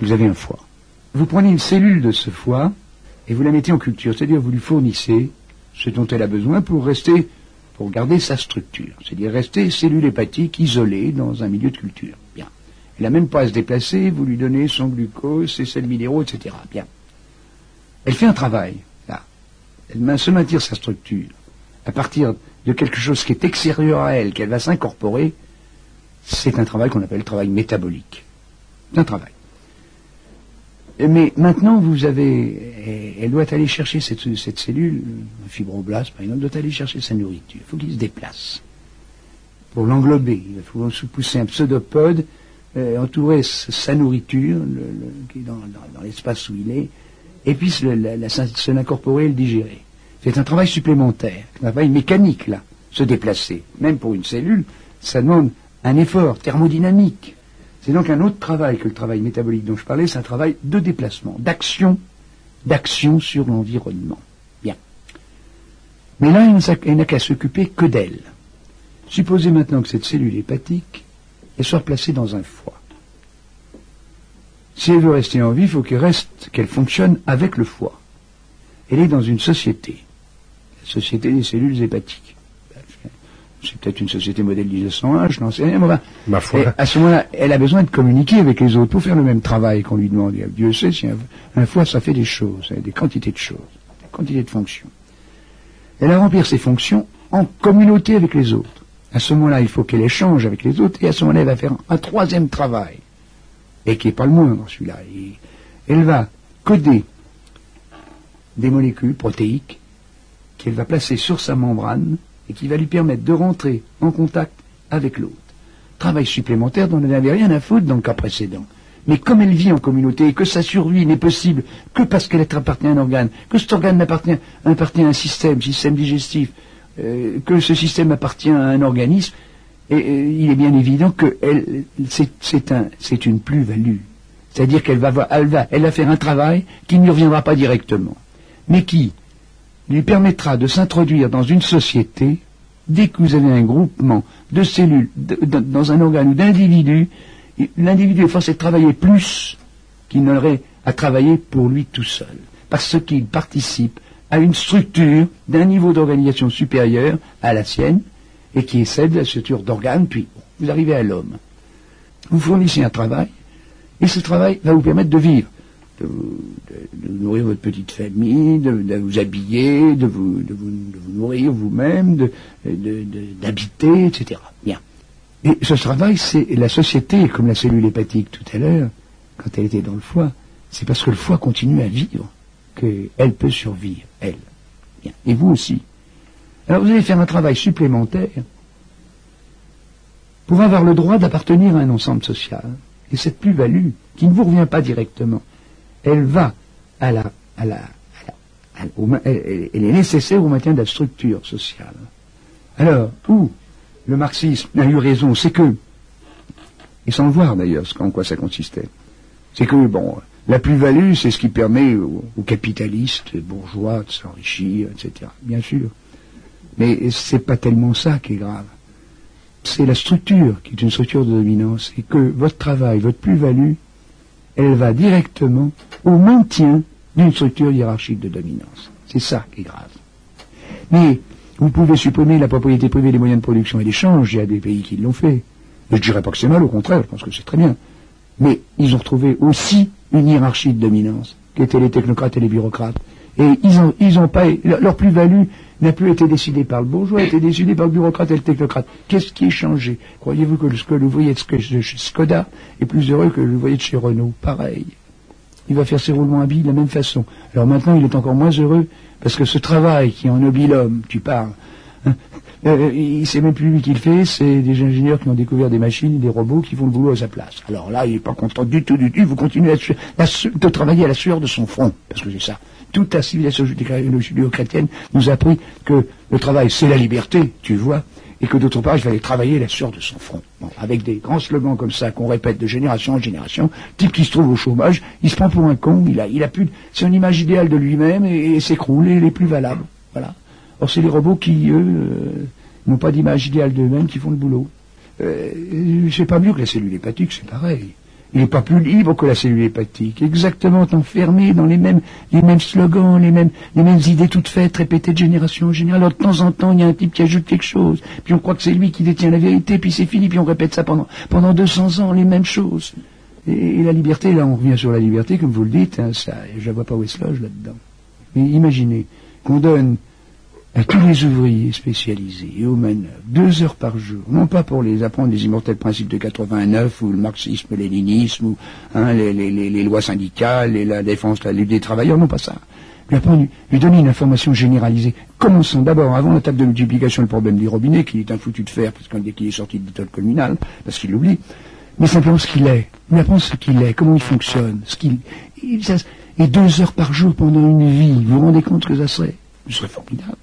vous avez un foie. Vous prenez une cellule de ce foie et vous la mettez en culture, c'est-à-dire vous lui fournissez ce dont elle a besoin pour rester, pour garder sa structure, c'est-à-dire rester cellule hépatique isolée dans un milieu de culture. Bien. Elle n'a même pas à se déplacer, vous lui donnez son glucose, ses sels minéraux, etc. Bien. Elle fait un travail, là. Elle se maintient sa structure. À partir de quelque chose qui est extérieur à elle, qu'elle va s'incorporer, c'est un travail qu'on appelle le travail métabolique. C'est un travail. Mais maintenant, vous avez, elle doit aller chercher cette, cellule, un fibroblast par exemple, doit aller chercher sa nourriture. Il faut qu'il se déplace. Pour l'englober, il faut pousser un pseudopode, euh, entourer sa nourriture, qui est dans, l'espace où il est, et puis se l'incorporer et le digérer. C'est un travail supplémentaire, un travail mécanique, là, se déplacer. Même pour une cellule, ça demande un effort thermodynamique. C'est donc un autre travail que le travail métabolique dont je parlais, c'est un travail de déplacement, d'action, d'action sur l'environnement. Bien. Mais là, il n'a qu'à s'occuper que d'elle. Supposez maintenant que cette cellule hépatique elle soit placée dans un foie. Si elle veut rester en vie, il faut qu'elle fonctionne avec le foie. Elle est dans une société, la société des cellules hépatiques c'est peut-être une société modèle 1901, je n'en sais rien. Ma foi. à ce moment-là, elle a besoin de communiquer avec les autres pour faire le même travail qu'on lui demande. Dieu sait si un, foie, ça fait des choses, des quantités de choses, des quantités de fonctions. Elle a remplir ses fonctions en communauté avec les autres. À ce moment-là, il faut qu'elle échange avec les autres, et à ce moment-là, elle va faire un troisième travail, et qui n'est pas le moindre, celui-là. Elle va coder des molécules protéiques qu'elle va placer sur sa membrane et qui va lui permettre de rentrer en contact avec l'autre. Travail supplémentaire dont elle n'avait rien à foutre dans le cas précédent. Mais comme elle vit en communauté et que sa survie n'est possible que parce qu'elle appartient à un organe, que cet organe appartient, à un système, système digestif, euh, que ce système appartient à un organisme, et, il est bien évident que c'est une plus-value. C'est-à-dire qu'elle va, elle va, elle va faire un travail qui ne lui reviendra pas directement, mais qui, lui permettra de s'introduire dans une société dès que vous avez un groupement de cellules dans un organe ou d'individus, l'individu est forcé de travailler plus qu'il n'aurait à travailler pour lui tout seul, parce qu'il participe à une structure d'un niveau d'organisation supérieur à la sienne, et qui est celle de la structure d'organes, puis vous arrivez à l'homme. Vous fournissez un travail, et ce travail va vous permettre de vivre de, nourrir votre petite famille, de, vous habiller, de vous, nourrir vous-même, d'habiter, etc. Bien. Et ce travail, c'est la société, comme la cellule hépatique tout à l'heure, quand elle était dans le foie, c'est parce que le foie continue à vivre qu'elle peut survivre, elle. Bien. Et vous aussi. Alors vous allez faire un travail supplémentaire pour avoir le droit d'appartenir à un ensemble social. Et cette plus-value, qui ne vous revient pas directement, elle va à la, à la, elle, est nécessaire au maintien de la structure sociale. Alors, où le marxisme a eu raison, c'est que, et sans le voir d'ailleurs, en quoi ça consistait, c'est que, bon, la plus-value, c'est ce qui permet aux, capitalistes, bourgeois de s'enrichir, etc. Bien sûr. Mais c'est pas tellement ça qui est grave. C'est la structure qui est une structure de dominance et que votre travail, votre plus-value, elle va directement au maintien d'une structure hiérarchique de dominance. C'est ça qui est grave. Mais vous pouvez supprimer la propriété privée des moyens de production et d'échange, il y a des pays qui l'ont fait. je ne dirais pas que c'est mal, au contraire, je pense que c'est très bien. Mais ils ont retrouvé aussi une hiérarchie de dominance, qui étaient les technocrates et les bureaucrates. Et ils ont, ils ont pas, leur plus-value n'a plus été décidée par le bourgeois, a été décidée par le bureaucrate et le technocrate. Qu'est-ce qui est changé? Croyez-vous que l'ouvrier de chez Skoda est plus heureux que l'ouvrier de chez Renault? Pareil. Il va faire ses roulements à billes de la même façon. Alors maintenant, il est encore moins heureux parce que ce travail qui ennoblit l'homme, tu parles, hein, euh, c'est même plus lui qui le fait, c'est des ingénieurs qui ont découvert des machines, des robots qui font le boulot à sa place. Alors là, il n'est pas content du tout, du tout. Vous continuez à, de travailler à la sueur de son front, parce que c'est ça toute la civilisation judéo-chrétienne nous a appris que le travail, c'est la liberté, tu vois, et que d'autre part, il fallait travailler la sueur de son front. avec des grands slogans comme ça qu'on répète de génération en génération, type qui se trouve au chômage, il se prend pour un con, il a, il a plus, c'est une image idéale de lui-même et, s'écroule et les plus valables. Voilà. Or, c'est les robots qui, eux, euh, n'ont pas d'image idéale d'eux-mêmes qui font le boulot. Euh, c'est pas mieux que la cellule hépatique, c'est pareil. Il n'est pas plus libre que la cellule hépatique, exactement enfermé dans les mêmes, les mêmes slogans, les mêmes, les mêmes idées toutes faites, répétées de génération en génération. Alors de temps en temps, il y a un type qui ajoute quelque chose, puis on croit que c'est lui qui détient la vérité, puis c'est fini, puis on répète ça pendant, pendant 200 ans, les mêmes choses. Et, la liberté, là on revient sur la liberté, comme vous le dites, hein, ça, je ne vois pas où est ce loge là-dedans. Mais imaginez qu'on donne à tous les ouvriers spécialisés et aux manœuvres, deux heures par jour, non pas pour les apprendre les immortels principes de 89 ou le marxisme, léninisme ou hein, les, lois syndicales et la défense la lutte des travailleurs, non pas ça. Lui, apprendre, lui donner une information généralisée. Commençons d'abord, avant la table de multiplication, le problème des robinets, qui est un foutu de fer, parce qu'il est sorti de l'école communale, parce qu'il l'oublie, mais simplement ce qu'il est. Lui apprendre ce qu'il est, comment il fonctionne, ce qu'il... Et deux heures par jour pendant une vie, vous vous rendez compte que ça serait, ce serait formidable.